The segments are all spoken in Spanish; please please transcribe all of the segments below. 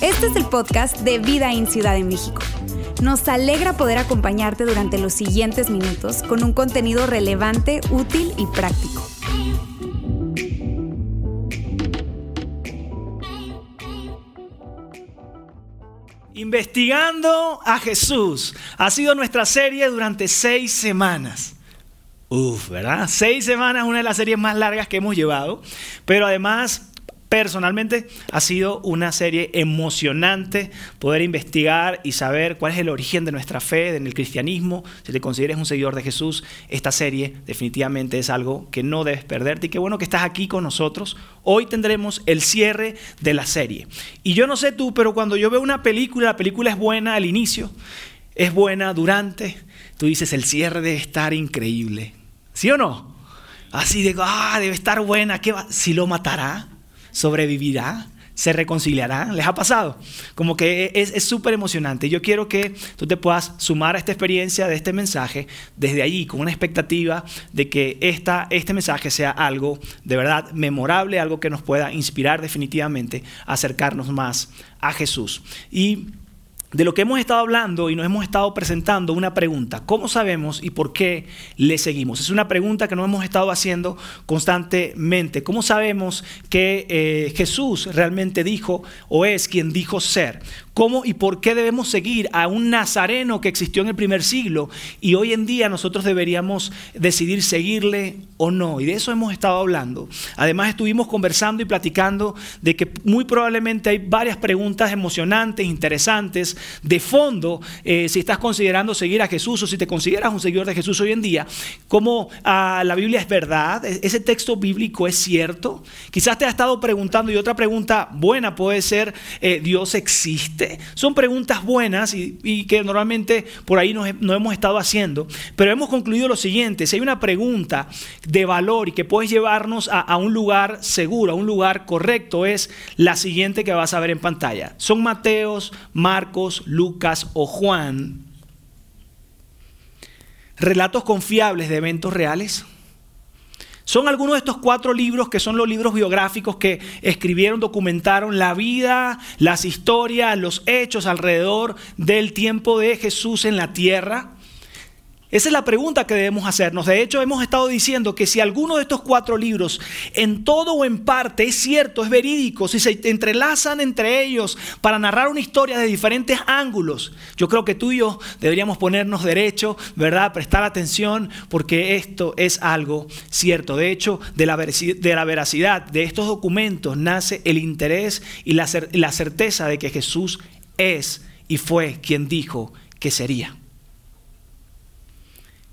Este es el podcast de Vida en Ciudad de México. Nos alegra poder acompañarte durante los siguientes minutos con un contenido relevante, útil y práctico. Investigando a Jesús. Ha sido nuestra serie durante seis semanas. Uf, ¿verdad? Seis semanas, una de las series más largas que hemos llevado. Pero además Personalmente ha sido una serie emocionante poder investigar y saber cuál es el origen de nuestra fe en el cristianismo. Si te consideres un seguidor de Jesús, esta serie definitivamente es algo que no debes perderte y qué bueno que estás aquí con nosotros. Hoy tendremos el cierre de la serie. Y yo no sé tú, pero cuando yo veo una película, la película es buena al inicio, es buena durante, tú dices el cierre debe estar increíble. ¿Sí o no? Así de, ah, debe estar buena, ¿qué va? ¿Si lo matará? sobrevivirá, se reconciliará. ¿Les ha pasado? Como que es súper emocionante. Yo quiero que tú te puedas sumar a esta experiencia de este mensaje desde allí, con una expectativa de que esta, este mensaje sea algo de verdad memorable, algo que nos pueda inspirar definitivamente a acercarnos más a Jesús. Y de lo que hemos estado hablando y nos hemos estado presentando una pregunta. ¿Cómo sabemos y por qué le seguimos? Es una pregunta que nos hemos estado haciendo constantemente. ¿Cómo sabemos que eh, Jesús realmente dijo o es quien dijo ser? ¿Cómo y por qué debemos seguir a un nazareno que existió en el primer siglo y hoy en día nosotros deberíamos decidir seguirle o no? Y de eso hemos estado hablando. Además estuvimos conversando y platicando de que muy probablemente hay varias preguntas emocionantes, interesantes, de fondo, eh, si estás considerando seguir a Jesús o si te consideras un seguidor de Jesús hoy en día, ¿cómo ah, la Biblia es verdad? ¿E-, ¿Ese texto bíblico es cierto? Quizás te has estado preguntando y otra pregunta buena puede ser, eh, ¿Dios existe? Son preguntas buenas y, que normalmente por ahí nos, hemos estado haciendo, pero hemos concluido lo siguiente, si hay una pregunta de valor y que puedes llevarnos a, a un lugar seguro, a un lugar correcto, es la siguiente que vas a ver en pantalla. Son Mateos, Marcos, Lucas o Juan. Relatos confiables de eventos reales. Son algunos de estos cuatro libros que son los libros biográficos que escribieron, documentaron la vida, las historias, los hechos alrededor del tiempo de Jesús en la tierra. Esa es la pregunta que debemos hacernos. De hecho, hemos estado diciendo que si alguno de estos cuatro libros, en todo o en parte, es cierto, es verídico, si se entrelazan entre ellos para narrar una historia de diferentes ángulos, yo creo que tú y yo deberíamos ponernos derecho, ¿verdad? Prestar atención, porque esto es algo cierto. De hecho, de la, veracidad de estos documentos nace el interés y la certeza de que Jesús es y fue quien dijo que sería.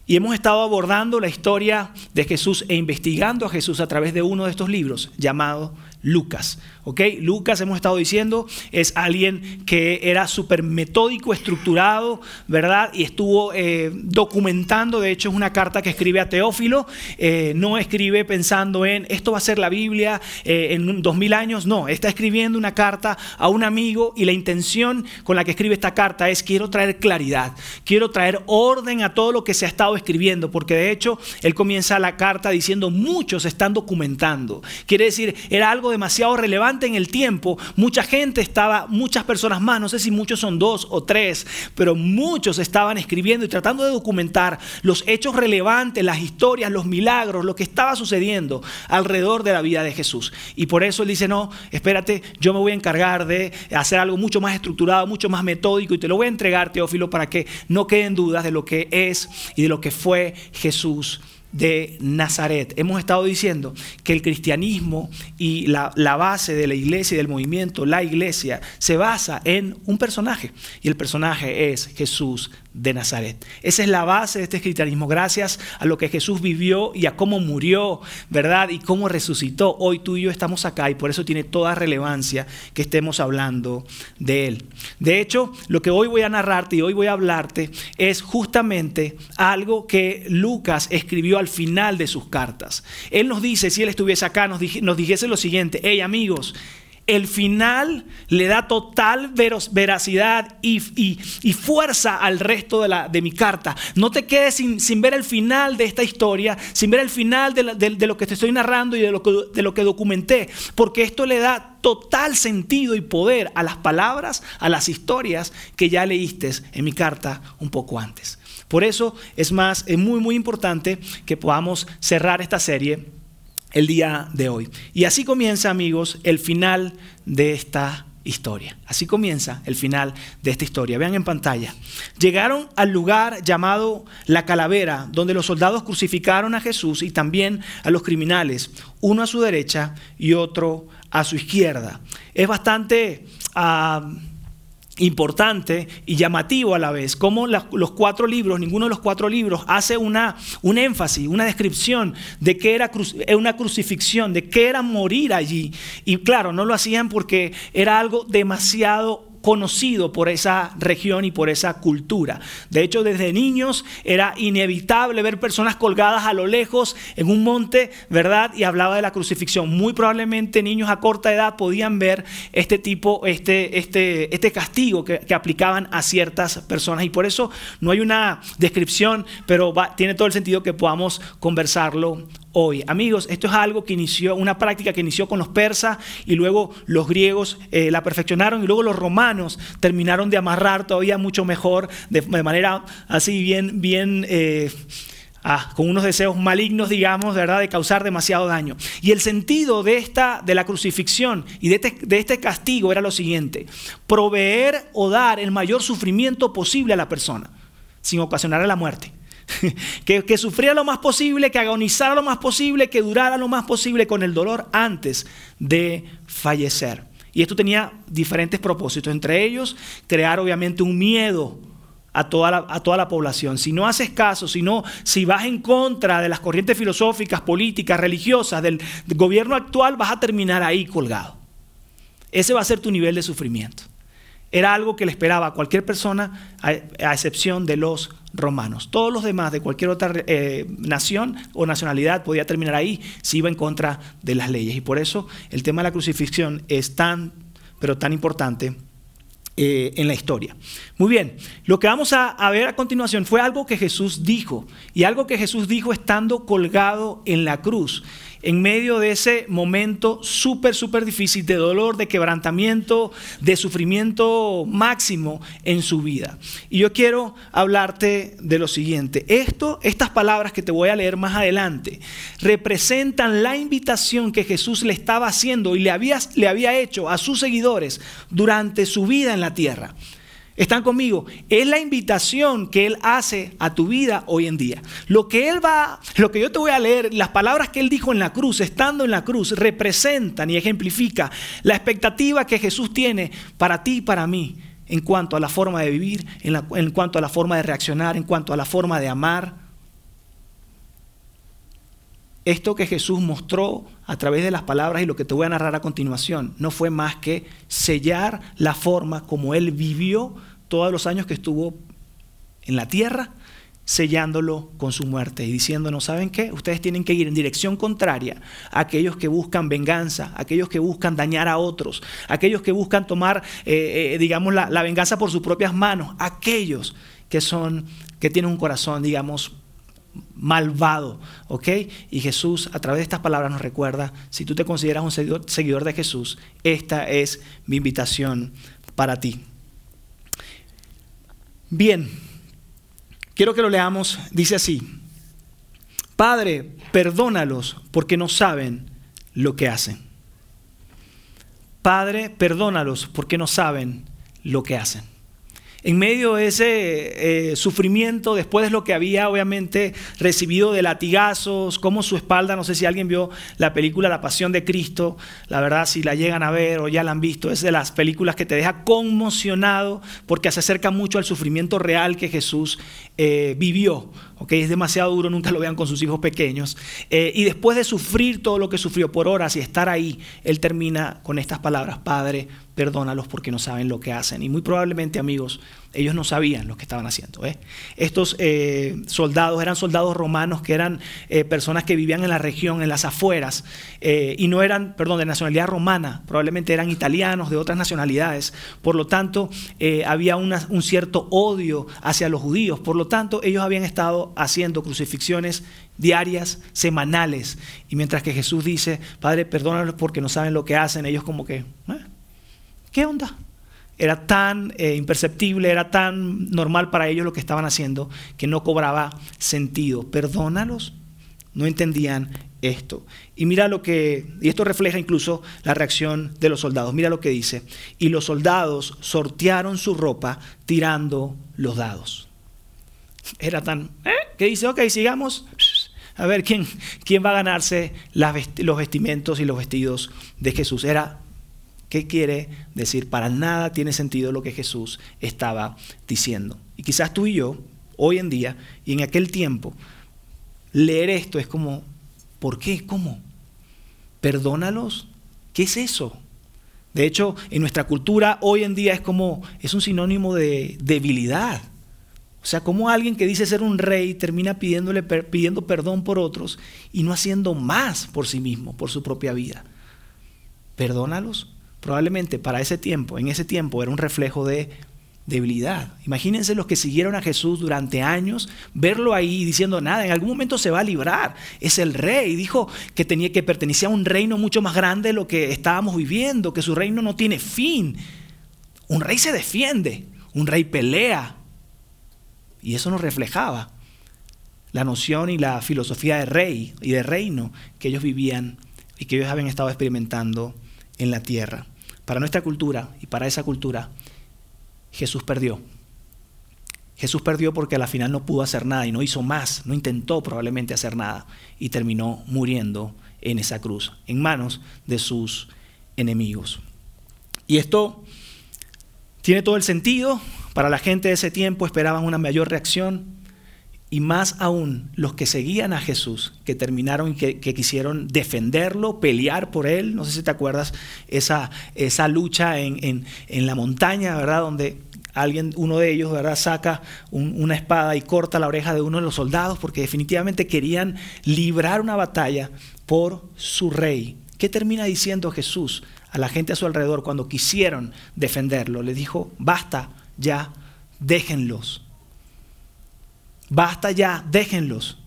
Y hemos estado abordando la historia de Jesús e investigando a Jesús a través de uno de estos libros llamado Lucas. ¿ok? Lucas, hemos estado diciendo, es alguien que era súper metódico, estructurado, ¿verdad? Y estuvo eh, documentando, de hecho es una carta que escribe a Teófilo, eh, no escribe pensando en esto va a ser la Biblia eh, en dos mil años, no, está escribiendo una carta a un amigo y la intención con la que escribe esta carta es quiero traer claridad, quiero traer orden a todo lo que se ha estado escribiendo, porque de hecho él comienza la carta diciendo muchos están documentando, quiere decir, era algo demasiado relevante en el tiempo, mucha gente estaba, muchas personas más, no sé si muchos son dos o tres, pero muchos estaban escribiendo y tratando de documentar los hechos relevantes, las historias, los milagros, lo que estaba sucediendo alrededor de la vida de Jesús. Y por eso él dice, no, espérate, yo me voy a encargar de hacer algo mucho más estructurado, mucho más metódico y te lo voy a entregar, Teófilo, para que no queden dudas de lo que es y de lo que fue Jesús de Nazaret. Hemos estado diciendo que el cristianismo y la, base de la iglesia y del movimiento, la iglesia, se basa en un personaje. Y el personaje es Jesús de Nazaret. Esa es la base de este cristianismo. Gracias a lo que Jesús vivió y a cómo murió, ¿verdad? Y cómo resucitó. Hoy tú y yo estamos acá y por eso tiene toda relevancia que estemos hablando de Él. De hecho, lo que hoy voy a narrarte y hoy voy a hablarte es justamente algo que Lucas escribió al final de sus cartas. Él nos dice, si Él estuviese acá, nos, dijese lo siguiente, hey amigos, el final le da total veracidad y, fuerza al resto de, mi carta. No te quedes sin, ver el final de esta historia, sin ver el final de, lo que te estoy narrando y de lo, que, de lo que documenté, porque esto le da total sentido y poder a las palabras, a las historias que ya leíste en mi carta un poco antes. Por eso es más, es muy, muy importante que podamos cerrar esta serie el día de hoy. Y así comienza, amigos, el final de esta historia. Así comienza el final de esta historia. Vean en pantalla. Llegaron al lugar llamado la calavera, donde los soldados crucificaron a Jesús y también a los criminales, uno a su derecha y otro a su izquierda. Es bastante... Ah, importante y llamativo a la vez, como los cuatro libros, ninguno de los cuatro libros hace una, un énfasis, una descripción de qué era eh, una crucifixión, de qué era morir allí. Y claro, no lo hacían porque era algo demasiado conocido por esa región y por esa cultura. De hecho, desde niños era inevitable ver personas colgadas a lo lejos en un monte, ¿verdad? Y hablaba de la crucifixión. Muy probablemente niños a corta edad podían ver este tipo, este, este, este castigo que, aplicaban a ciertas personas. Y por eso no hay una descripción, pero tiene todo el sentido que podamos conversarlo hoy. Amigos, esto es algo que inició, una práctica que inició con los persas y luego los griegos eh, la perfeccionaron y luego los romanos terminaron de amarrar todavía mucho mejor, de, manera así bien, bien... Eh, ah, con unos deseos malignos, digamos, ¿verdad? de causar demasiado daño. Y el sentido de, esta, de la crucifixión y de este, de este castigo era lo siguiente, proveer o dar el mayor sufrimiento posible a la persona, sin ocasionar la muerte. que, que sufriera lo más posible, que agonizara lo más posible, que durara lo más posible con el dolor antes de fallecer. Y esto tenía diferentes propósitos, entre ellos crear obviamente un miedo a toda, la, a toda la población. Si no haces caso, si, no, si vas en contra de las corrientes filosóficas, políticas, religiosas del, del gobierno actual, vas a terminar ahí colgado. Ese va a ser tu nivel de sufrimiento. Era algo que le esperaba a cualquier persona, a, excepción de los romanos. Todos los demás de cualquier otra eh, nación o nacionalidad podía terminar ahí si iba en contra de las leyes. Y por eso el tema de la crucifixión es tan, pero tan importante eh, en la historia. Muy bien, lo que vamos a, a, ver a continuación fue algo que Jesús dijo, y algo que Jesús dijo estando colgado en la cruz en medio de ese momento súper, súper difícil de dolor, de quebrantamiento, de sufrimiento máximo en su vida. Y yo quiero hablarte de lo siguiente. Esto, estas palabras que te voy a leer más adelante, representan la invitación que Jesús le estaba haciendo y le había, le había hecho a sus seguidores durante su vida en la tierra. ¿Están conmigo? Es la invitación que Él hace a tu vida hoy en día. Lo que Él va, lo que yo te voy a leer, las palabras que Él dijo en la cruz, estando en la cruz, representan y ejemplifica la expectativa que Jesús tiene para ti y para mí en cuanto a la forma de vivir, en, en cuanto a la forma de reaccionar, en cuanto a la forma de amar. Esto que Jesús mostró a través de las palabras y lo que te voy a narrar a continuación no fue más que sellar la forma como Él vivió todos los años que estuvo en la tierra, sellándolo con su muerte y diciéndonos, ¿saben qué? Ustedes tienen que ir en dirección contraria a aquellos que buscan venganza, aquellos que buscan dañar a otros, aquellos que buscan tomar, eh, eh, digamos, la, la venganza por sus propias manos, aquellos que son, que tienen un corazón, digamos, malvado, ¿ok? Y Jesús a través de estas palabras nos recuerda, si tú te consideras un seguidor, de Jesús, esta es mi invitación para ti. Bien, quiero que lo leamos, dice así, Padre, perdónalos porque no saben lo que hacen. Padre, perdónalos porque no saben lo que hacen en medio de ese eh, sufrimiento, después de lo que había obviamente recibido de latigazos, como su espalda, no sé si alguien vio la película La Pasión de Cristo, la verdad si la llegan a ver o ya la han visto, es de las películas que te deja conmocionado porque se acerca mucho al sufrimiento real que Jesús eh, vivió. ¿okay? Es demasiado duro, nunca lo vean con sus hijos pequeños. Eh, y después de sufrir todo lo que sufrió por horas y estar ahí, Él termina con estas palabras, Padre, perdónalos porque no saben lo que hacen. Y muy probablemente, amigos, Ellos no sabían lo que estaban haciendo. ¿eh? Estos eh, soldados eran soldados romanos que eran eh, personas que vivían en la región, en las afueras, y no eran, perdón, de nacionalidad romana, probablemente eran italianos, de otras nacionalidades. Por lo tanto, había un cierto odio hacia los judíos. Por lo tanto, ellos habían estado haciendo crucifixiones diarias, semanales. Y mientras que Jesús dice, Padre, perdónalos porque no saben lo que hacen, ellos como que, ¿qué onda? era tan eh, imperceptible, era tan normal para ellos lo que estaban haciendo, que no cobraba sentido. Perdónalos. No entendían esto. Y mira lo que, y esto refleja incluso la reacción de los soldados. Mira lo que dice. Y los soldados sortearon su ropa tirando los dados. Era tan, ¿eh? ¿Qué dice, ok, sigamos. A ver quién, quién va a ganarse los vestimentos y los vestidos de Jesús. Era ¿Qué quiere decir? Para nada tiene sentido lo que Jesús estaba diciendo. Y quizás tú y yo, hoy en día y en aquel tiempo, leer esto es como, ¿por qué? ¿Cómo? ¿Perdónalos? ¿Qué es eso? De hecho, en nuestra cultura hoy en día es como, es un sinónimo de debilidad. O sea, como alguien que dice ser un rey termina pidiéndole, pidiendo perdón por otros y no haciendo más por sí mismo, por su propia vida. Perdónalos probablemente para ese tiempo, en ese tiempo era un reflejo de debilidad. Imagínense los que siguieron a Jesús durante años, verlo ahí diciendo nada, en algún momento se va a librar, es el rey, dijo que tenía que pertenecía a un reino mucho más grande de lo que estábamos viviendo, que su reino no tiene fin. Un rey se defiende, un rey pelea. Y eso nos reflejaba la noción y la filosofía de rey y de reino que ellos vivían y que ellos habían estado experimentando en la tierra. Para nuestra cultura y para esa cultura, Jesús perdió. Jesús perdió porque a la final no pudo hacer nada y no hizo más, no intentó probablemente hacer nada y terminó muriendo en esa cruz, en manos de sus enemigos. Y esto tiene todo el sentido. Para la gente de ese tiempo esperaban una mayor reacción y más aún los que seguían a Jesús, que terminaron y que, quisieron defenderlo, pelear por él. No sé si te acuerdas esa, esa lucha en, la montaña, ¿verdad? Donde alguien, uno de ellos, ¿verdad? Saca una espada y corta la oreja de uno de los soldados porque definitivamente querían librar una batalla por su rey. ¿Qué termina diciendo Jesús a la gente a su alrededor cuando quisieron defenderlo? Le dijo, basta ya, déjenlos Basta ya, déjenlos.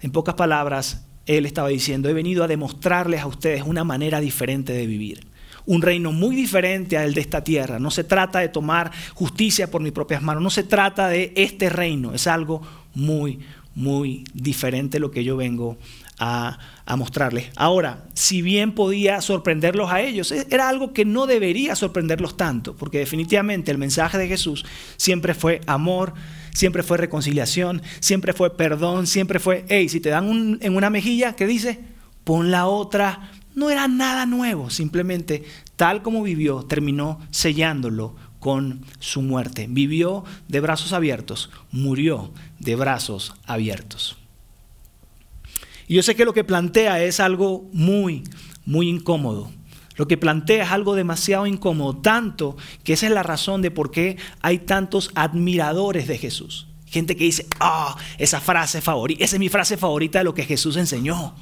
En pocas palabras, él estaba diciendo, he venido a demostrarles a ustedes una manera diferente de vivir. Un reino muy diferente al de esta tierra. No se trata de tomar justicia por mis propias manos. No se trata de este reino. Es algo muy, muy diferente lo que yo vengo a, mostrarles. Ahora, si bien podía sorprenderlos a ellos, e, era algo que no debería sorprenderlos tanto, porque definitivamente el mensaje de Jesús siempre fue amor, siempre fue reconciliación, siempre fue perdón, siempre fue, hey, si te dan en una mejilla, ¿qué dice? Pon la otra. No era nada nuevo, simplemente tal como vivió, terminó sellándolo con su muerte. Vivió de brazos abiertos, murió de brazos abiertos. Y yo sé que lo que plantea es algo muy, muy incómodo. Lo que plantea es algo demasiado incómodo, tanto que esa es la razón de por qué hay tantos admiradores de Jesús. Gente que dice, ah, esa frase favorita, esa es mi frase favorita de lo que Jesús enseñó.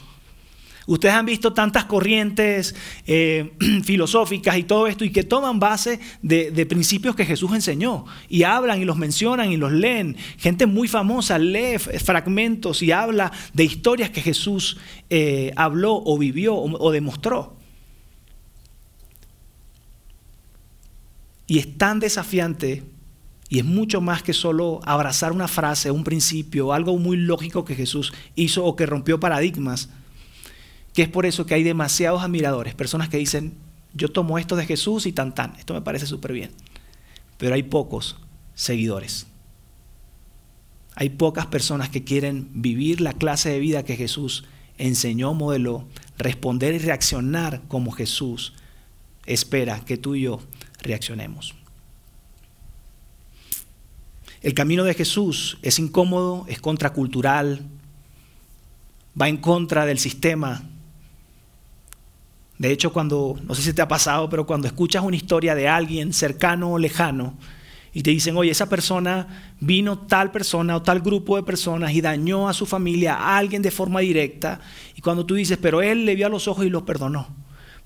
Ustedes han visto tantas corrientes eh, filosóficas y todo esto y que toman base de, principios que Jesús enseñó y hablan y los mencionan y los leen. Gente muy famosa lee fragmentos y habla de historias que Jesús eh, habló o vivió o demostró. Y es tan desafiante y es mucho más que solo abrazar una frase, un principio, algo muy lógico que Jesús hizo o que rompió paradigmas, que es por eso que hay demasiados admiradores, personas que dicen, yo tomo esto de Jesús y tan tan, esto me parece súper bien, pero hay pocos seguidores. Hay pocas personas que quieren vivir la clase de vida que Jesús enseñó, modeló, responder y reaccionar como Jesús espera que tú y yo reaccionemos. El camino de Jesús es incómodo, es contracultural, va en contra del sistema. De hecho, cuando, no sé si te ha pasado, pero cuando escuchas una historia de alguien cercano o lejano, y te dicen, oye, esa persona vino tal persona o tal grupo de personas y dañó a su familia, a alguien de forma directa, y cuando tú dices, pero él le vio a los ojos y los perdonó,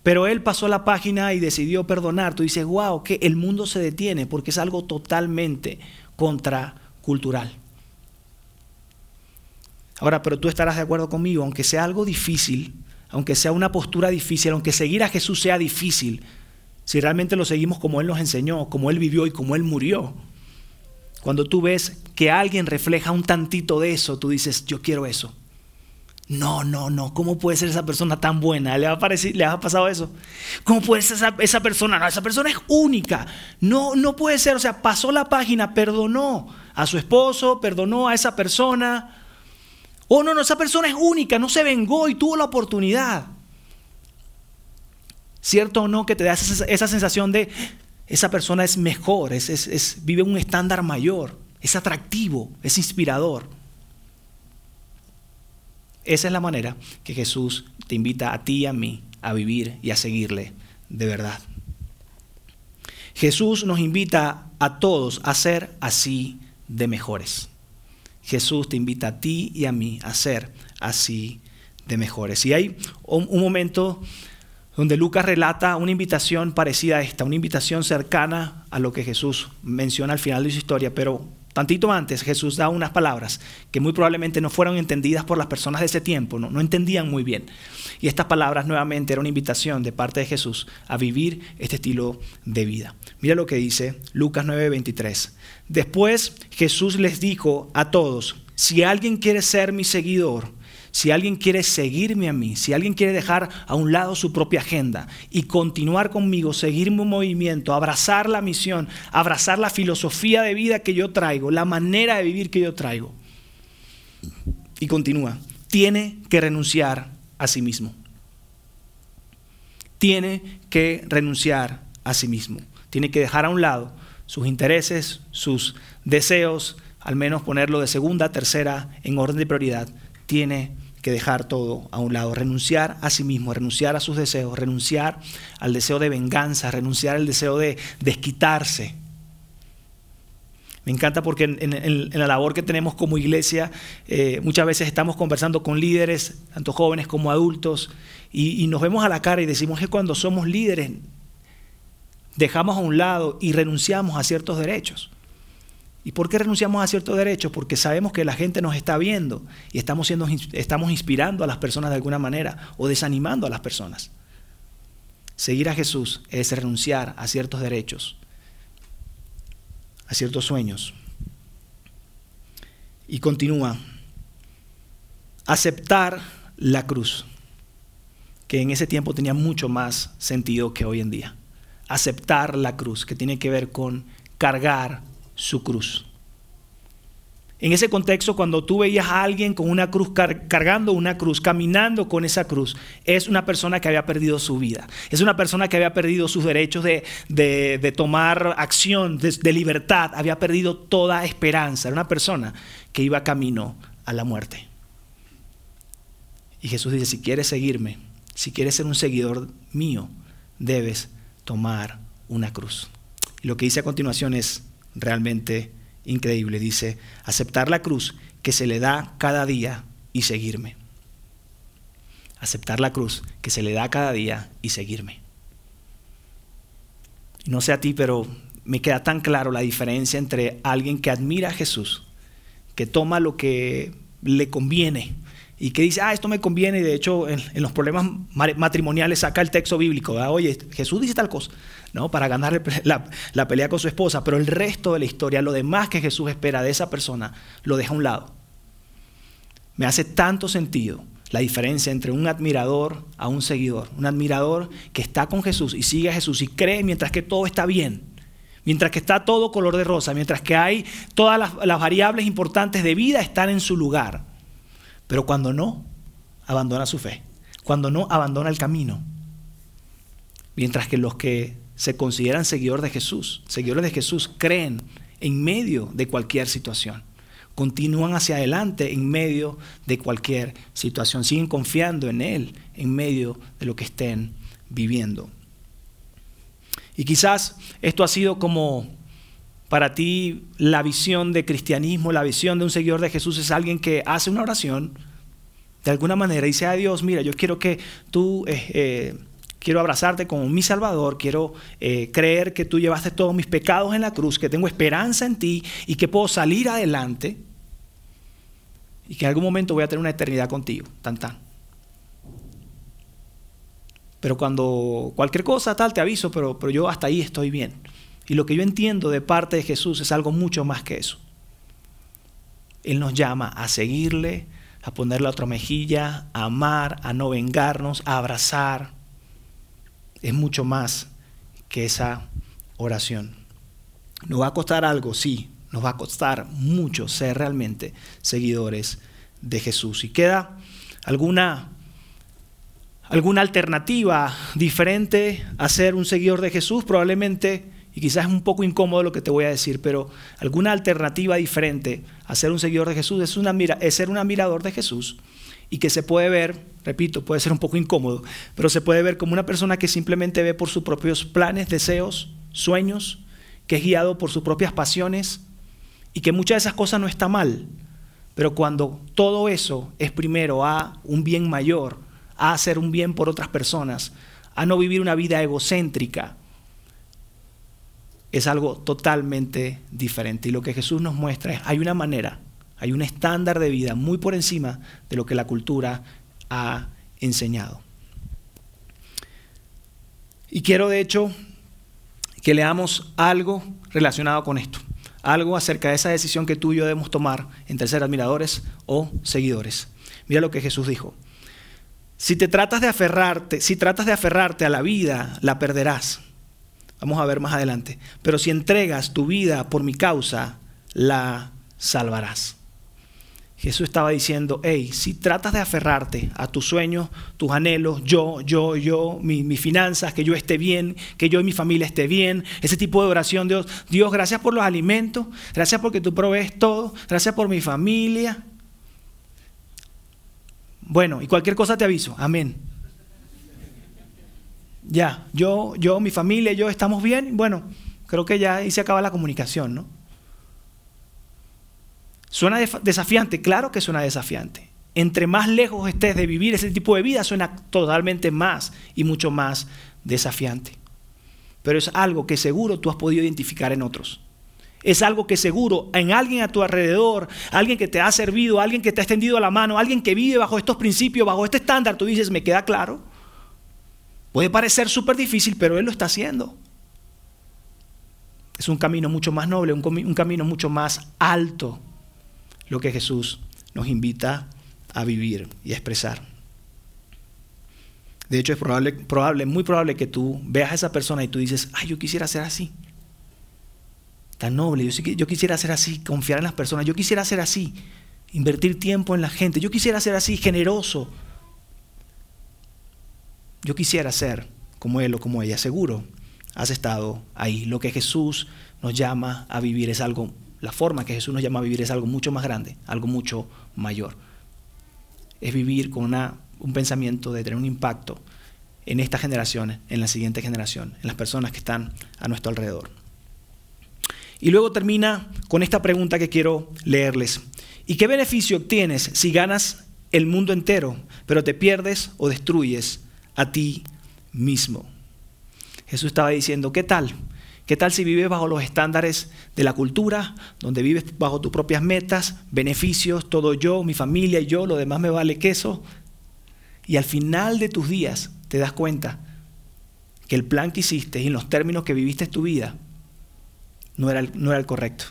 pero él pasó la página y decidió perdonar, tú dices, wow, que el mundo se detiene porque es algo totalmente contracultural. Ahora, pero tú estarás de acuerdo conmigo, aunque sea algo difícil, aunque sea una postura difícil, aunque seguir a Jesús sea difícil, si realmente lo seguimos como Él nos enseñó, como Él vivió y como Él murió, cuando tú ves que alguien refleja un tantito de eso, tú dices, yo quiero eso. No, no, no, ¿cómo puede ser esa persona tan buena? ¿Le ha, ¿le ha pasado eso? ¿Cómo puede ser esa, esa, persona? No, esa persona es única. No, no puede ser, o sea, pasó la página, perdonó a su esposo, perdonó a esa persona. Oh, no, no, esa persona es única, no se vengó y tuvo la oportunidad. ¿Cierto o no que te da esa, sensación de esa persona es mejor, es, es, vive un estándar mayor, es atractivo, es inspirador? Esa es la manera que Jesús te invita a ti y a mí a vivir y a seguirle de verdad. Jesús nos invita a todos a ser así de mejores. Jesús te invita a ti y a mí a ser así de mejores. Y hay un, un momento donde Lucas relata una invitación parecida a esta, una invitación cercana a lo que Jesús menciona al final de su historia, pero tantito antes Jesús da unas palabras que muy probablemente no fueron entendidas por las personas de ese tiempo, no, no entendían muy bien. Y estas palabras nuevamente era una invitación de parte de Jesús a vivir este estilo de vida. Mira lo que dice Lucas 9:23. Después Jesús les dijo a todos, si alguien quiere ser mi seguidor, si alguien quiere seguirme a mí, si alguien quiere dejar a un lado su propia agenda y continuar conmigo, seguir mi movimiento, abrazar la misión, abrazar la filosofía de vida que yo traigo, la manera de vivir que yo traigo. Y continúa, tiene que renunciar a sí mismo. Tiene que renunciar a sí mismo. Tiene que dejar a un lado sus intereses, sus deseos, al menos ponerlo de segunda, tercera en orden de prioridad. Tiene que dejar todo a un lado, renunciar a sí mismo, renunciar a sus deseos, renunciar al deseo de venganza, renunciar al deseo de desquitarse. Me encanta porque en, la labor que tenemos como iglesia eh, muchas veces estamos conversando con líderes, tanto jóvenes como adultos, y, y nos vemos a la cara y decimos que cuando somos líderes dejamos a un lado y renunciamos a ciertos derechos. ¿Y por qué renunciamos a ciertos derechos? Porque sabemos que la gente nos está viendo y estamos, siendo, estamos inspirando a las personas de alguna manera o desanimando a las personas. Seguir a Jesús es renunciar a ciertos derechos, a ciertos sueños. Y continúa, aceptar la cruz, que en ese tiempo tenía mucho más sentido que hoy en día. Aceptar la cruz, que tiene que ver con cargar su cruz. En ese contexto, cuando tú veías a alguien con una cruz, cargando una cruz, caminando con esa cruz, es una persona que había perdido su vida. Es una persona que había perdido sus derechos de, tomar acción, de, de, libertad. Había perdido toda esperanza. Era una persona que iba camino a la muerte. Y Jesús dice, si quieres seguirme, si quieres ser un seguidor mío, debes tomar una cruz. Y lo que dice a continuación es, realmente increíble. Dice, aceptar la cruz que se le da cada día y seguirme. Aceptar la cruz que se le da cada día y seguirme. No sé a ti, pero me queda tan claro la diferencia entre alguien que admira a Jesús, que toma lo que le conviene y que dice, ah, esto me conviene, y de hecho en, los problemas matrimoniales saca el texto bíblico, oye, Jesús dice tal cosa, ¿no? Para ganar la, pelea con su esposa, pero el resto de la historia, lo demás que Jesús espera de esa persona, lo deja a un lado. Me hace tanto sentido la diferencia entre un admirador a un seguidor, un admirador que está con Jesús y sigue a Jesús y cree mientras que todo está bien. Mientras que está todo color de rosa, mientras que hay todas las variables importantes de vida están en su lugar. Pero cuando no, abandona su fe. Cuando no, abandona el camino. Mientras que los que se consideran seguidores de Jesús, seguidores de Jesús, creen en medio de cualquier situación. Continúan hacia adelante en medio de cualquier situación. Siguen confiando en Él en medio de lo que estén viviendo. Y quizás esto ha sido como para ti la visión de cristianismo, la visión de un seguidor de Jesús es alguien que hace una oración, de alguna manera dice a Dios, mira, yo quiero que tú, eh, eh, quiero abrazarte como mi Salvador, quiero eh, creer que tú llevaste todos mis pecados en la cruz, que tengo esperanza en ti y que puedo salir adelante y que en algún momento voy a tener una eternidad contigo, tan tan. Pero cuando cualquier cosa tal, te aviso, pero, pero yo hasta ahí estoy bien. Y lo que yo entiendo de parte de Jesús es algo mucho más que eso. Él nos llama a seguirle, a ponerle otra mejilla, a amar, a no vengarnos, a abrazar. Es mucho más que esa oración. ¿Nos va a costar algo? Sí, nos va a costar mucho ser realmente seguidores de Jesús. Y queda alguna, alguna alternativa diferente a ser un seguidor de Jesús, probablemente y quizás es un poco incómodo lo que te voy a decir, pero alguna alternativa diferente a ser un seguidor de Jesús es, una, es ser un admirador de Jesús y que se puede ver, repito, puede ser un poco incómodo, pero se puede ver como una persona que simplemente ve por sus propios planes, deseos, sueños, que es guiado por sus propias pasiones y que muchas de esas cosas no está mal, pero cuando todo eso es primero a un bien mayor, a hacer un bien por otras personas, a no vivir una vida egocéntrica, es algo totalmente diferente. Y lo que Jesús nos muestra es, hay una manera, hay un estándar de vida muy por encima de lo que la cultura ha enseñado. Y quiero de hecho que leamos algo relacionado con esto, algo acerca de esa decisión que tú y yo debemos tomar entre ser admiradores o seguidores. Mira lo que Jesús dijo. Si te tratas de aferrarte, si tratas de aferrarte a la vida, la perderás. Vamos a ver más adelante. Pero si entregas tu vida por mi causa, la salvarás. Jesús estaba diciendo, hey, si tratas de aferrarte a tus sueños, tus anhelos, yo, yo, yo, mis finanzas, que yo esté bien, que yo y mi familia esté bien, ese tipo de oración, Dios, Dios, gracias por los alimentos, gracias porque tú provees todo, gracias por mi familia. Bueno, y cualquier cosa te aviso, amén. Ya, yo, yo, mi familia, yo estamos bien. Bueno, creo que ya ahí se acaba la comunicación, ¿no? ¿Suena desafiante? Claro que suena desafiante. Entre más lejos estés de vivir ese tipo de vida, suena totalmente más y mucho más desafiante. Pero es algo que seguro tú has podido identificar en otros. Es algo que seguro en alguien a tu alrededor, alguien que te ha servido, alguien que te ha extendido la mano, alguien que vive bajo estos principios, bajo este estándar, tú dices, me queda claro. Puede parecer súper difícil, pero Él lo está haciendo. Es un camino mucho más noble, un, camino mucho más alto, lo que Jesús nos invita a vivir y a expresar. De hecho, es probable, probable, muy probable que tú veas a esa persona y tú dices, ay, yo quisiera ser así. Tan noble, yo, yo quisiera ser así, confiar en las personas, yo quisiera ser así, invertir tiempo en la gente, yo quisiera ser así, generoso, yo quisiera ser como él o como ella, seguro has estado ahí. Lo que Jesús nos llama a vivir es algo, la forma que Jesús nos llama a vivir es algo mucho más grande, algo mucho mayor. Es vivir con un pensamiento de tener un impacto en esta generación, en la siguiente generación, en las personas que están a nuestro alrededor. Y luego termina con esta pregunta que quiero leerles. ¿Y qué beneficio obtienes si ganas el mundo entero, pero te pierdes o destruyes a ti mismo. Jesús estaba diciendo, ¿qué tal? ¿Qué tal si vives bajo los estándares de la cultura, donde vives bajo tus propias metas, beneficios, todo yo, mi familia y yo, lo demás me vale queso? Y al final de tus días te das cuenta que el plan que hiciste y en los términos que viviste tu vida no era, no era el correcto.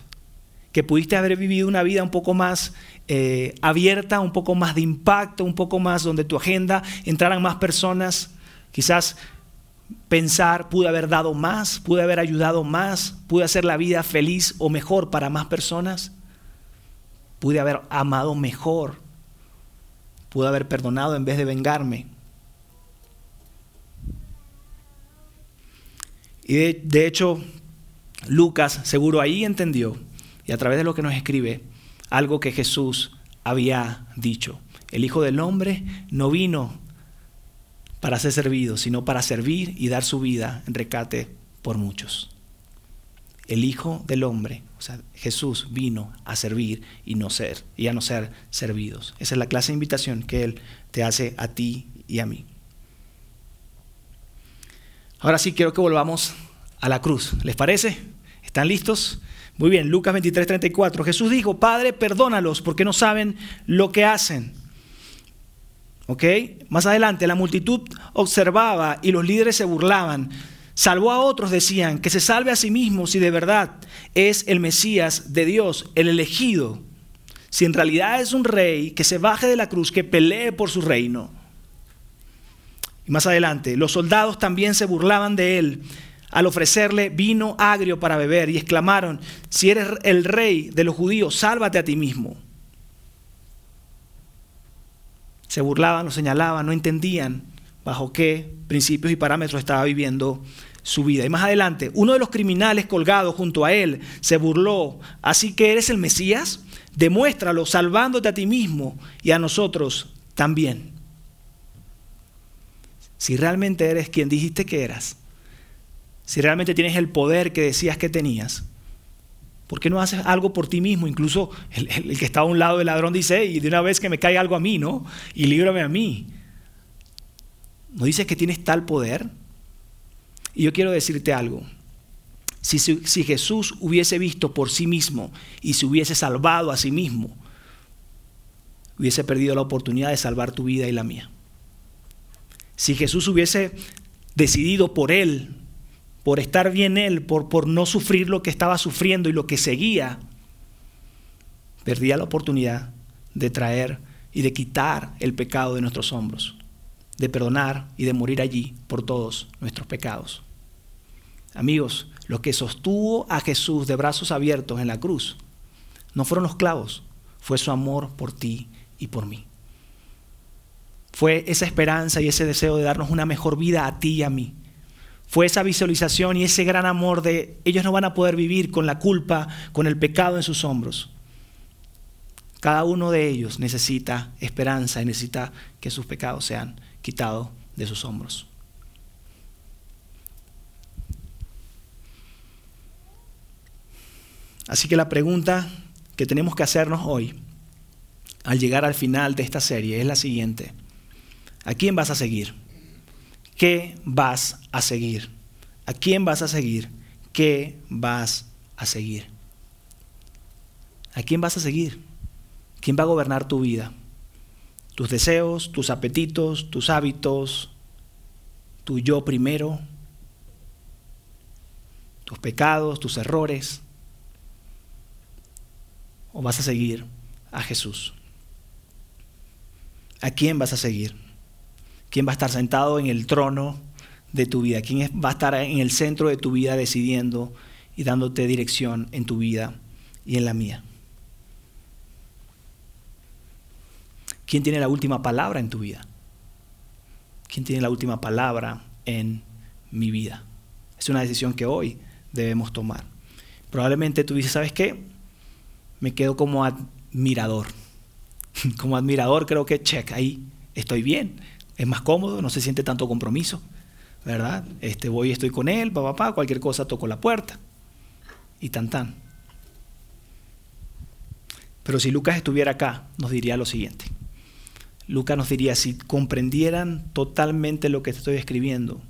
Que pudiste haber vivido una vida un poco más eh, abierta, un poco más de impacto, un poco más donde tu agenda entraran más personas, quizás pensar, pude haber dado más, pude haber ayudado más, pude hacer la vida feliz o mejor para más personas, pude haber amado mejor, pude haber perdonado en vez de vengarme. Y de, de hecho, Lucas seguro ahí entendió, y a través de lo que nos escribe, algo que Jesús había dicho. El Hijo del Hombre no vino para ser servido, sino para servir y dar su vida en recate por muchos. el Hijo del Hombre, o sea, Jesús vino a servir y no ser y a no ser servidos. Esa es la clase de invitación que él te hace a ti y a mí. Ahora sí quiero que volvamos a la cruz. ¿Les parece? ¿Están listos? Muy bien, Lucas 23, 34. Jesús dijo, Padre, perdónalos porque no saben lo que hacen. ¿Ok? Más adelante, la multitud observaba y los líderes se burlaban. Salvó a otros, decían, que se salve a sí mismo si de verdad es el Mesías de Dios, el elegido. Si en realidad es un rey, que se baje de la cruz, que pelee por su reino. Y más adelante, los soldados también se burlaban de él al ofrecerle vino agrio para beber y exclamaron, si eres el rey de los judíos, sálvate a ti mismo. Se burlaban, lo señalaban, no entendían bajo qué principios y parámetros estaba viviendo su vida. Y más adelante, uno de los criminales colgados junto a él se burló, así que eres el Mesías, demuéstralo salvándote a ti mismo y a nosotros también. Si realmente eres quien dijiste que eras, si realmente tienes el poder que decías que tenías, ¿por qué no haces algo por ti mismo? Incluso el, que está a un lado del ladrón dice, y de una vez que me caiga algo a mí, ¿no? Y líbrame a mí. ¿No dices que tienes tal poder? Y yo quiero decirte algo. Si, si, Jesús hubiese visto por sí mismo y se hubiese salvado a sí mismo, hubiese perdido la oportunidad de salvar tu vida y la mía. Si Jesús hubiese decidido por él por estar bien él, por, por no sufrir lo que estaba sufriendo y lo que seguía, perdía la oportunidad de traer y de quitar el pecado de nuestros hombros, de perdonar y de morir allí por todos nuestros pecados. Amigos, lo que sostuvo a Jesús de brazos abiertos en la cruz no fueron los clavos, fue su amor por ti y por mí. Fue esa esperanza y ese deseo de darnos una mejor vida a ti y a mí fue esa visualización y ese gran amor de ellos no van a poder vivir con la culpa, con el pecado en sus hombros. Cada uno de ellos necesita esperanza y necesita que sus pecados sean quitados de sus hombros. Así que la pregunta que tenemos que hacernos hoy, al llegar al final de esta serie, es la siguiente. ¿A quién vas a seguir? ¿Qué vas a seguir? ¿A quién vas a seguir? ¿Qué vas a seguir? ¿A quién vas a seguir? ¿Quién va a gobernar tu vida? Tus deseos, tus apetitos, tus hábitos, tu yo primero, tus pecados, tus errores. ¿O vas a seguir a Jesús? ¿A quién vas a seguir? Quién va a estar sentado en el trono de tu vida, quién va a estar en el centro de tu vida decidiendo y dándote dirección en tu vida y en la mía. ¿Quién tiene la última palabra en tu vida? ¿Quién tiene la última palabra en mi vida? Es una decisión que hoy debemos tomar. Probablemente tú dices, ¿sabes qué? Me quedo como admirador. Como admirador creo que check, ahí estoy bien es más cómodo, no se siente tanto compromiso, ¿verdad? Este, voy, estoy con él, papá, papá, cualquier cosa toco la puerta y tan tan. Pero si Lucas estuviera acá, nos diría lo siguiente. Lucas nos diría, si comprendieran totalmente lo que te estoy escribiendo,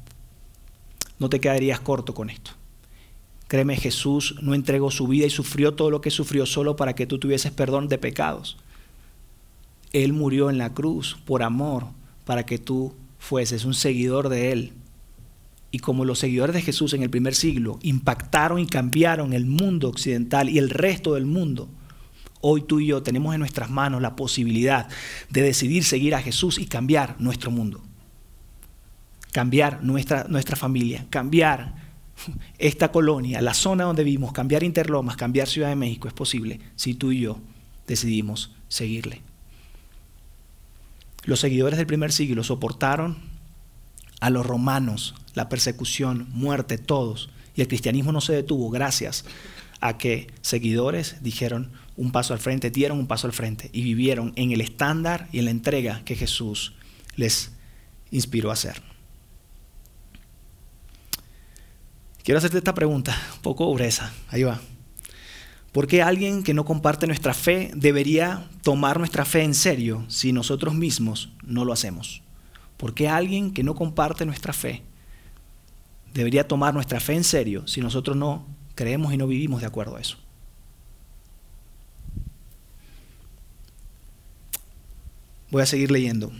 no te quedarías corto con esto. Créeme, Jesús no entregó su vida y sufrió todo lo que sufrió solo para que tú tuvieses perdón de pecados. Él murió en la cruz por amor, para que tú fueses un seguidor de Él. Y como los seguidores de Jesús en el primer siglo impactaron y cambiaron el mundo occidental y el resto del mundo, hoy tú y yo tenemos en nuestras manos la posibilidad de decidir seguir a Jesús y cambiar nuestro mundo. Cambiar nuestra, nuestra familia, cambiar esta colonia, la zona donde vivimos, cambiar Interlomas, cambiar Ciudad de México. Es posible si tú y yo decidimos seguirle. Los seguidores del primer siglo soportaron a los romanos, la persecución, muerte, todos. Y el cristianismo no se detuvo gracias a que seguidores dijeron un paso al frente, dieron un paso al frente y vivieron en el estándar y en la entrega que Jesús les inspiró a hacer. Quiero hacerte esta pregunta, un poco gruesa. Ahí va. ¿Por qué alguien que no comparte nuestra fe debería tomar nuestra fe en serio si nosotros mismos no lo hacemos? ¿Por qué alguien que no comparte nuestra fe debería tomar nuestra fe en serio si nosotros no creemos y no vivimos de acuerdo a eso? Voy a seguir leyendo.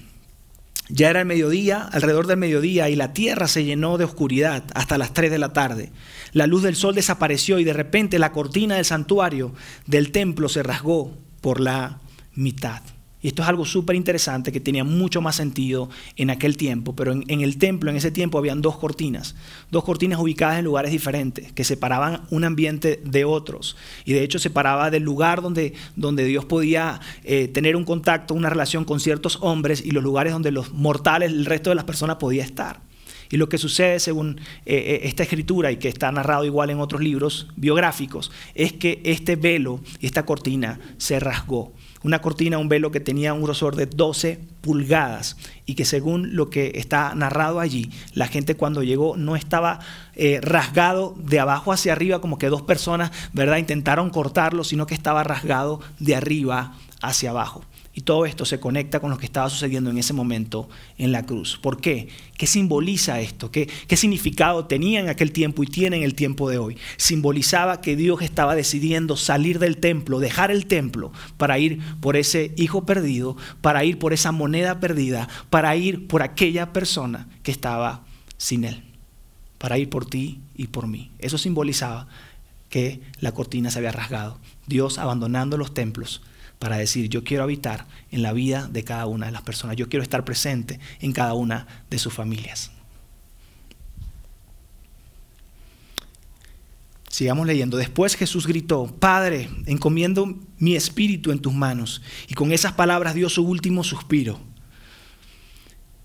Ya era el mediodía, alrededor del mediodía, y la tierra se llenó de oscuridad hasta las 3 de la tarde. La luz del sol desapareció y de repente la cortina del santuario del templo se rasgó por la mitad. Y esto es algo súper interesante que tenía mucho más sentido en aquel tiempo, pero en, el templo en ese tiempo habían dos cortinas, dos cortinas ubicadas en lugares diferentes, que separaban un ambiente de otros. Y de hecho separaba del lugar donde, donde Dios podía eh, tener un contacto, una relación con ciertos hombres y los lugares donde los mortales, el resto de las personas podía estar. Y lo que sucede según eh, eh, esta escritura y que está narrado igual en otros libros biográficos, es que este velo y esta cortina se rasgó una cortina, un velo que tenía un grosor de 12 pulgadas y que según lo que está narrado allí, la gente cuando llegó no estaba eh, rasgado de abajo hacia arriba como que dos personas, ¿verdad? Intentaron cortarlo, sino que estaba rasgado de arriba hacia abajo. Y todo esto se conecta con lo que estaba sucediendo en ese momento en la cruz. ¿Por qué? ¿Qué simboliza esto? ¿Qué, ¿Qué, significado tenía en aquel tiempo y tiene en el tiempo de hoy? Simbolizaba que Dios estaba decidiendo salir del templo, dejar el templo para ir por ese hijo perdido, para ir por esa moneda perdida, para ir por aquella persona que estaba sin él, para ir por ti y por mí. Eso simbolizaba que la cortina se había rasgado. Dios abandonando los templos para decir, yo quiero habitar en la vida de cada una de las personas, yo quiero estar presente en cada una de sus familias. Sigamos leyendo. Después Jesús gritó, Padre, encomiendo mi espíritu en tus manos. Y con esas palabras dio su último suspiro.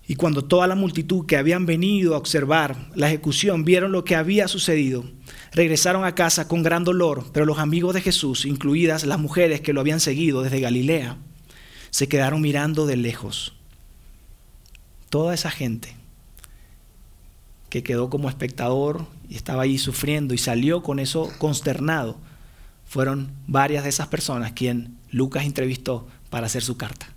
Y cuando toda la multitud que habían venido a observar la ejecución vieron lo que había sucedido, regresaron a casa con gran dolor, pero los amigos de Jesús, incluidas las mujeres que lo habían seguido desde Galilea, se quedaron mirando de lejos. Toda esa gente que quedó como espectador y estaba ahí sufriendo y salió con eso consternado, fueron varias de esas personas quien Lucas entrevistó para hacer su carta.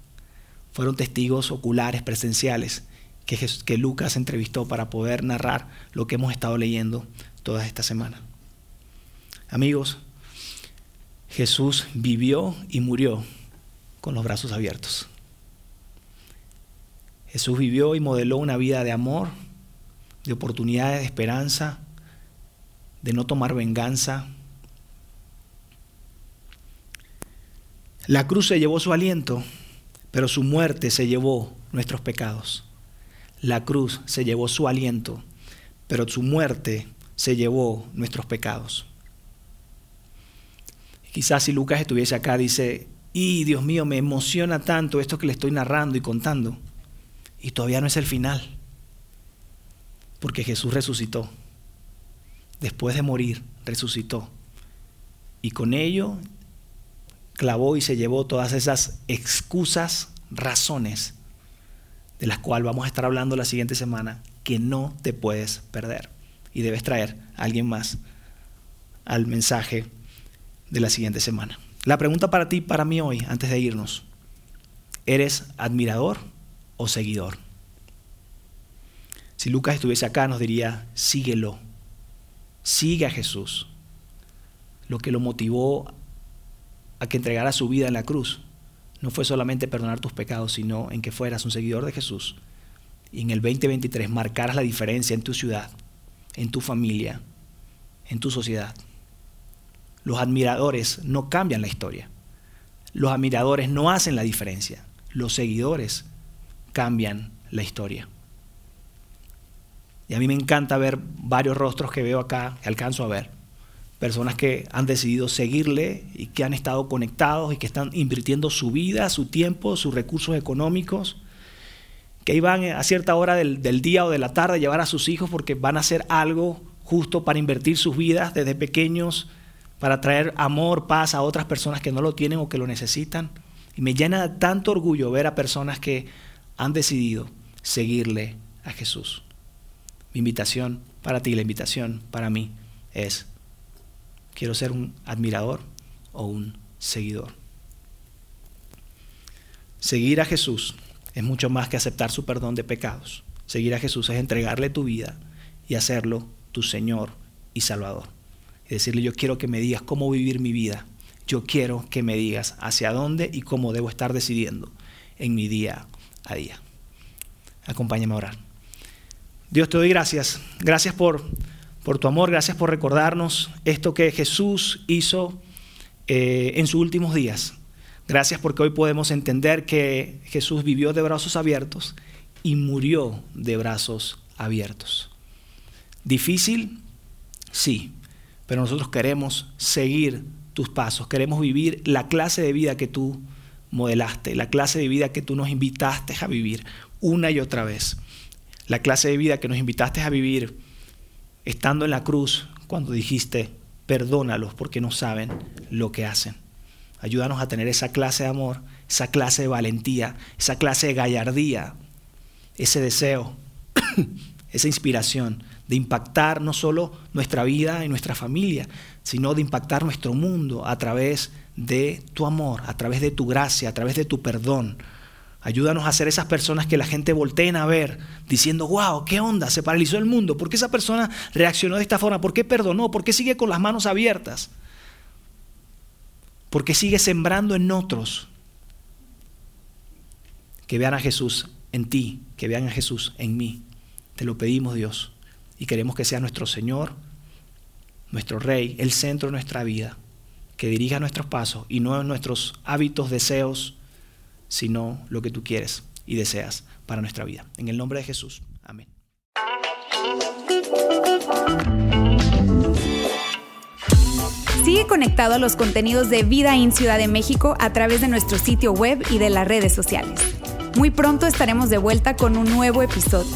Fueron testigos oculares, presenciales, que, Lucas entrevistó para poder narrar lo que hemos estado leyendo toda esta semana. Amigos, Jesús vivió y murió con los brazos abiertos. Jesús vivió y modeló una vida de amor, de oportunidades, de esperanza, de no tomar venganza. La cruz se llevó su aliento, pero su muerte se llevó nuestros pecados. La cruz se llevó su aliento, pero su muerte se llevó nuestros pecados. Quizás si Lucas estuviese acá, dice, y Dios mío, me emociona tanto esto que le estoy narrando y contando. Y todavía no es el final. Porque Jesús resucitó. Después de morir, resucitó. Y con ello clavó y se llevó todas esas excusas, razones, de las cuales vamos a estar hablando la siguiente semana, que no te puedes perder. Y debes traer a alguien más al mensaje de la siguiente semana. La pregunta para ti, para mí hoy, antes de irnos, ¿eres admirador o seguidor? Si Lucas estuviese acá, nos diría, síguelo, sigue a Jesús. Lo que lo motivó a que entregara su vida en la cruz no fue solamente perdonar tus pecados, sino en que fueras un seguidor de Jesús y en el 2023 marcaras la diferencia en tu ciudad, en tu familia, en tu sociedad. Los admiradores no cambian la historia. Los admiradores no hacen la diferencia. Los seguidores cambian la historia. Y a mí me encanta ver varios rostros que veo acá, que alcanzo a ver. Personas que han decidido seguirle y que han estado conectados y que están invirtiendo su vida, su tiempo, sus recursos económicos, que iban a cierta hora del, del día o de la tarde a llevar a sus hijos porque van a hacer algo justo para invertir sus vidas desde pequeños para traer amor, paz a otras personas que no lo tienen o que lo necesitan. Y me llena tanto orgullo ver a personas que han decidido seguirle a Jesús. Mi invitación para ti, la invitación para mí es, quiero ser un admirador o un seguidor. Seguir a Jesús es mucho más que aceptar su perdón de pecados. Seguir a Jesús es entregarle tu vida y hacerlo tu Señor y Salvador. Y decirle, yo quiero que me digas cómo vivir mi vida. Yo quiero que me digas hacia dónde y cómo debo estar decidiendo en mi día a día. Acompáñame a orar. Dios te doy gracias. Gracias por, por tu amor, gracias por recordarnos esto que Jesús hizo eh, en sus últimos días. Gracias porque hoy podemos entender que Jesús vivió de brazos abiertos y murió de brazos abiertos. Difícil, sí, pero nosotros queremos seguir tus pasos, queremos vivir la clase de vida que tú modelaste, la clase de vida que tú nos invitaste a vivir una y otra vez, la clase de vida que nos invitaste a vivir estando en la cruz cuando dijiste, perdónalos porque no saben lo que hacen. Ayúdanos a tener esa clase de amor, esa clase de valentía, esa clase de gallardía, ese deseo, esa inspiración de impactar no solo nuestra vida y nuestra familia, sino de impactar nuestro mundo a través de tu amor, a través de tu gracia, a través de tu perdón. Ayúdanos a ser esas personas que la gente volteen a ver diciendo, wow, ¿qué onda? Se paralizó el mundo. ¿Por qué esa persona reaccionó de esta forma? ¿Por qué perdonó? ¿Por qué sigue con las manos abiertas? porque sigue sembrando en otros. Que vean a Jesús en ti, que vean a Jesús en mí. Te lo pedimos Dios y queremos que sea nuestro Señor, nuestro Rey, el centro de nuestra vida, que dirija nuestros pasos y no nuestros hábitos, deseos, sino lo que tú quieres y deseas para nuestra vida. En el nombre de Jesús. Amén. Sigue conectado a los contenidos de Vida en Ciudad de México a través de nuestro sitio web y de las redes sociales. Muy pronto estaremos de vuelta con un nuevo episodio.